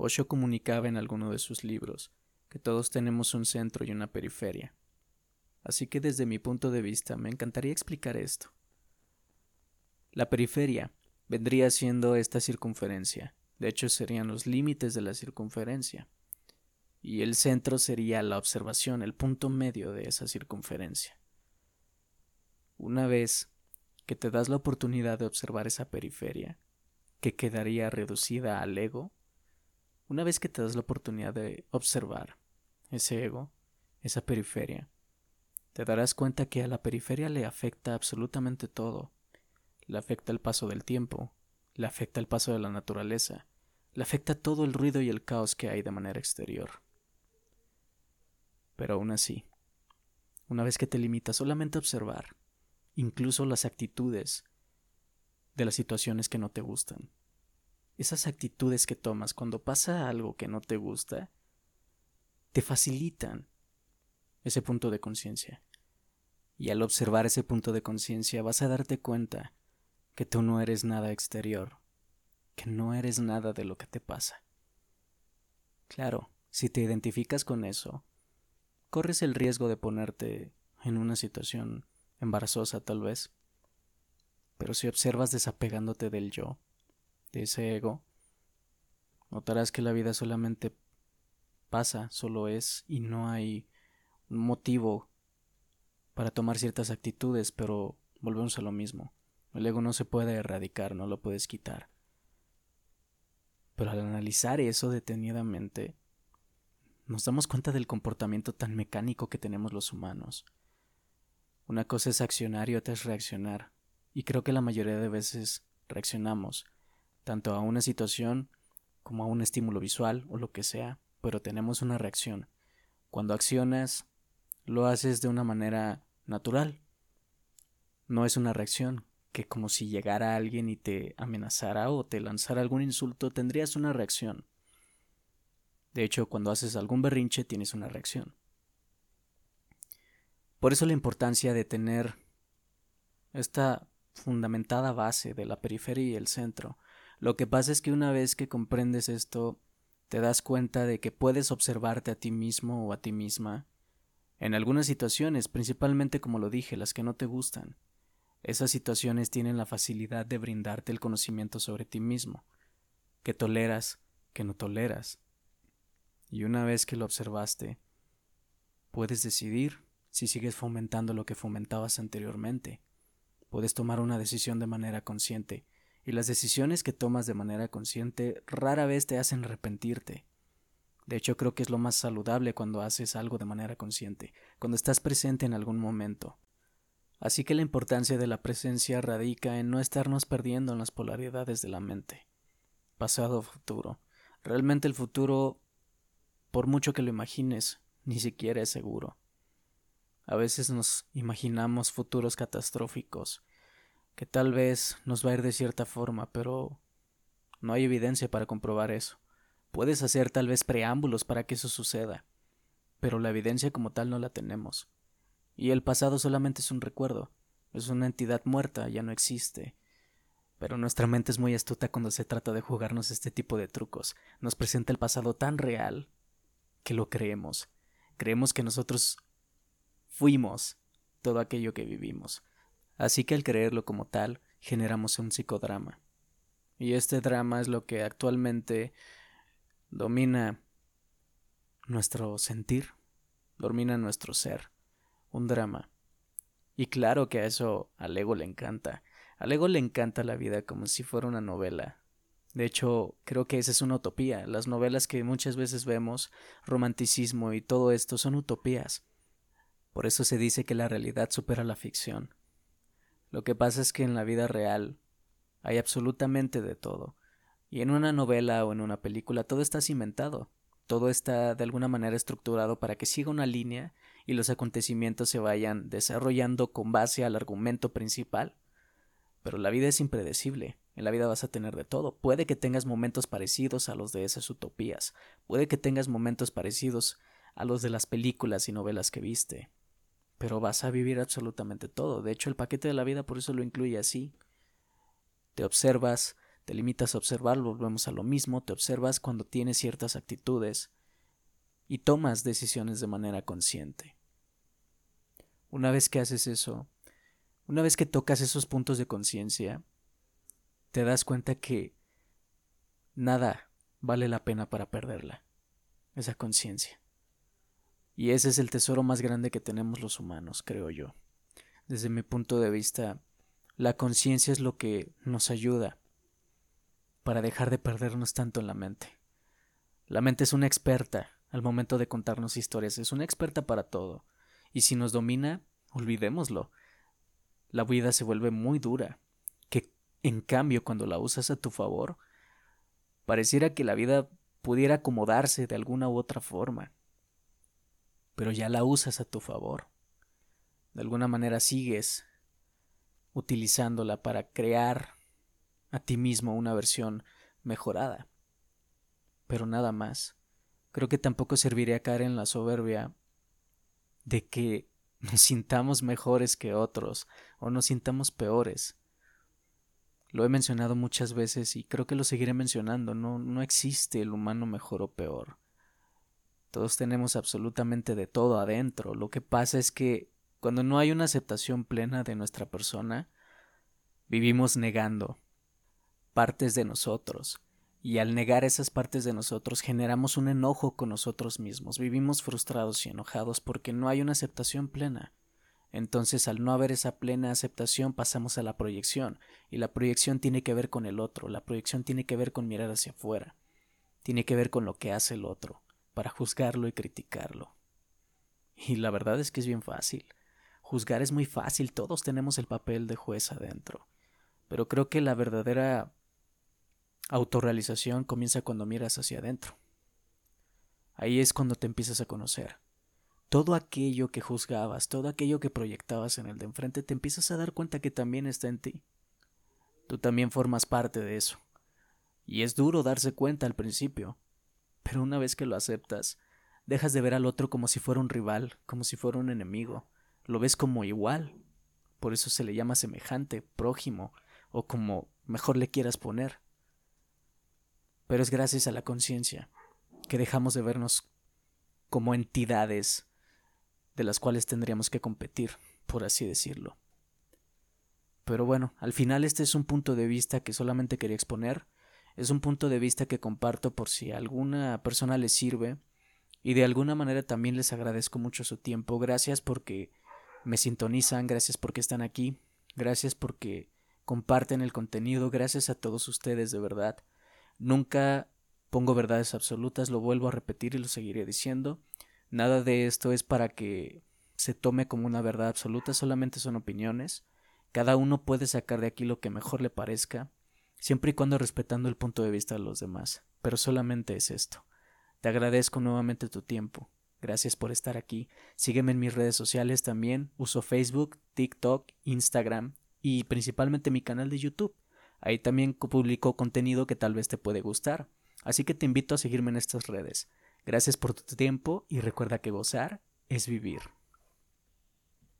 Osho comunicaba en alguno de sus libros que todos tenemos un centro y una periferia. Así que desde mi punto de vista me encantaría explicar esto. La periferia vendría siendo esta circunferencia, de hecho serían los límites de la circunferencia, y el centro sería la observación, el punto medio de esa circunferencia. Una vez que te das la oportunidad de observar esa periferia, que quedaría reducida al ego, una vez que te das la oportunidad de observar ese ego, esa periferia, te darás cuenta que a la periferia le afecta absolutamente todo. Le afecta el paso del tiempo, le afecta el paso de la naturaleza, le afecta todo el ruido y el caos que hay de manera exterior. Pero aún así, una vez que te limitas solamente a observar, incluso las actitudes de las situaciones que no te gustan, esas actitudes que tomas cuando pasa algo que no te gusta, te facilitan ese punto de conciencia. Y al observar ese punto de conciencia vas a darte cuenta que tú no eres nada exterior, que no eres nada de lo que te pasa. Claro, si te identificas con eso, corres el riesgo de ponerte en una situación embarazosa tal vez. Pero si observas desapegándote del yo, ese ego, notarás que la vida solamente pasa, solo es, y no hay un motivo para tomar ciertas actitudes, pero volvemos a lo mismo. El ego no se puede erradicar, no lo puedes quitar. Pero al analizar eso detenidamente, nos damos cuenta del comportamiento tan mecánico que tenemos los humanos. Una cosa es accionar y otra es reaccionar, y creo que la mayoría de veces reaccionamos, tanto a una situación como a un estímulo visual o lo que sea, pero tenemos una reacción. Cuando accionas, lo haces de una manera natural. No es una reacción, que como si llegara alguien y te amenazara o te lanzara algún insulto, tendrías una reacción. De hecho, cuando haces algún berrinche tienes una reacción. Por eso la importancia de tener esta fundamentada base de la periferia y el centro. Lo que pasa es que una vez que comprendes esto, te das cuenta de que puedes observarte a ti mismo o a ti misma en algunas situaciones, principalmente como lo dije, las que no te gustan. Esas situaciones tienen la facilidad de brindarte el conocimiento sobre ti mismo, que toleras, que no toleras. Y una vez que lo observaste, puedes decidir si sigues fomentando lo que fomentabas anteriormente. Puedes tomar una decisión de manera consciente, y las decisiones que tomas de manera consciente rara vez te hacen arrepentirte. De hecho, creo que es lo más saludable cuando haces algo de manera consciente, cuando estás presente en algún momento. Así que la importancia de la presencia radica en no estarnos perdiendo en las polaridades de la mente. Pasado o futuro. Realmente el futuro, por mucho que lo imagines, ni siquiera es seguro. A veces nos imaginamos futuros catastróficos, que tal vez nos va a ir de cierta forma, pero no hay evidencia para comprobar eso. Puedes hacer tal vez preámbulos para que eso suceda, pero la evidencia como tal no la tenemos. Y el pasado solamente es un recuerdo, es una entidad muerta, ya no existe. Pero nuestra mente es muy astuta cuando se trata de jugarnos este tipo de trucos. Nos presenta el pasado tan real que lo creemos. Creemos que nosotros fuimos todo aquello que vivimos. Así que al creerlo como tal, generamos un psicodrama. Y este drama es lo que actualmente domina nuestro sentir, domina nuestro ser, un drama. Y claro que a eso al ego le encanta. Al ego le encanta la vida como si fuera una novela. De hecho, creo que esa es una utopía. Las novelas que muchas veces vemos, romanticismo y todo esto son utopías. Por eso se dice que la realidad supera la ficción. Lo que pasa es que en la vida real hay absolutamente de todo. Y en una novela o en una película todo está cimentado, todo está de alguna manera estructurado para que siga una línea y los acontecimientos se vayan desarrollando con base al argumento principal. Pero la vida es impredecible, en la vida vas a tener de todo. Puede que tengas momentos parecidos a los de esas utopías, puede que tengas momentos parecidos a los de las películas y novelas que viste, pero vas a vivir absolutamente todo. De hecho, el paquete de la vida por eso lo incluye así. Te observas, te limitas a observar, volvemos a lo mismo, te observas cuando tienes ciertas actitudes y tomas decisiones de manera consciente. Una vez que haces eso, una vez que tocas esos puntos de conciencia, te das cuenta que nada vale la pena para perderla, esa conciencia. Y ese es el tesoro más grande que tenemos los humanos, creo yo. Desde mi punto de vista, la conciencia es lo que nos ayuda para dejar de perdernos tanto en la mente. La mente es una experta al momento de contarnos historias, es una experta para todo. Y si nos domina, olvidémoslo. La vida se vuelve muy dura, que en cambio cuando la usas a tu favor, pareciera que la vida pudiera acomodarse de alguna u otra forma. Pero ya la usas a tu favor. De alguna manera sigues utilizándola para crear a ti mismo una versión mejorada. Pero nada más. Creo que tampoco serviría caer en la soberbia de que nos sintamos mejores que otros o nos sintamos peores. Lo he mencionado muchas veces y creo que lo seguiré mencionando. No, no existe el humano mejor o peor. Todos tenemos absolutamente de todo adentro. Lo que pasa es que cuando no hay una aceptación plena de nuestra persona, vivimos negando partes de nosotros. Y al negar esas partes de nosotros generamos un enojo con nosotros mismos, vivimos frustrados y enojados porque no hay una aceptación plena. Entonces al no haber esa plena aceptación pasamos a la proyección, y la proyección tiene que ver con el otro, la proyección tiene que ver con mirar hacia afuera, tiene que ver con lo que hace el otro, para juzgarlo y criticarlo. Y la verdad es que es bien fácil. Juzgar es muy fácil, todos tenemos el papel de juez adentro. Pero creo que la verdadera autorrealización comienza cuando miras hacia adentro. Ahí es cuando te empiezas a conocer. Todo aquello que juzgabas, todo aquello que proyectabas en el de enfrente, te empiezas a dar cuenta que también está en ti. Tú también formas parte de eso. Y es duro darse cuenta al principio, pero una vez que lo aceptas, dejas de ver al otro como si fuera un rival, como si fuera un enemigo, lo ves como igual. Por eso se le llama semejante, prójimo, o como mejor le quieras poner. Pero es gracias a la conciencia que dejamos de vernos como entidades de las cuales tendríamos que competir, por así decirlo. Pero bueno, al final este es un punto de vista que solamente quería exponer, es un punto de vista que comparto por si a alguna persona le sirve y de alguna manera también les agradezco mucho su tiempo. Gracias porque me sintonizan, gracias porque están aquí, gracias porque comparten el contenido, gracias a todos ustedes de verdad. Nunca pongo verdades absolutas, lo vuelvo a repetir y lo seguiré diciendo. Nada de esto es para que se tome como una verdad absoluta, solamente son opiniones. Cada uno puede sacar de aquí lo que mejor le parezca, siempre y cuando respetando el punto de vista de los demás. Pero solamente es esto. Te agradezco nuevamente tu tiempo. Gracias por estar aquí. Sígueme en mis redes sociales también. Uso Facebook, TikTok, Instagram y principalmente mi canal de YouTube. Ahí también publico contenido que tal vez te puede gustar. Así que te invito a seguirme en estas redes. Gracias por tu tiempo y recuerda que gozar es vivir.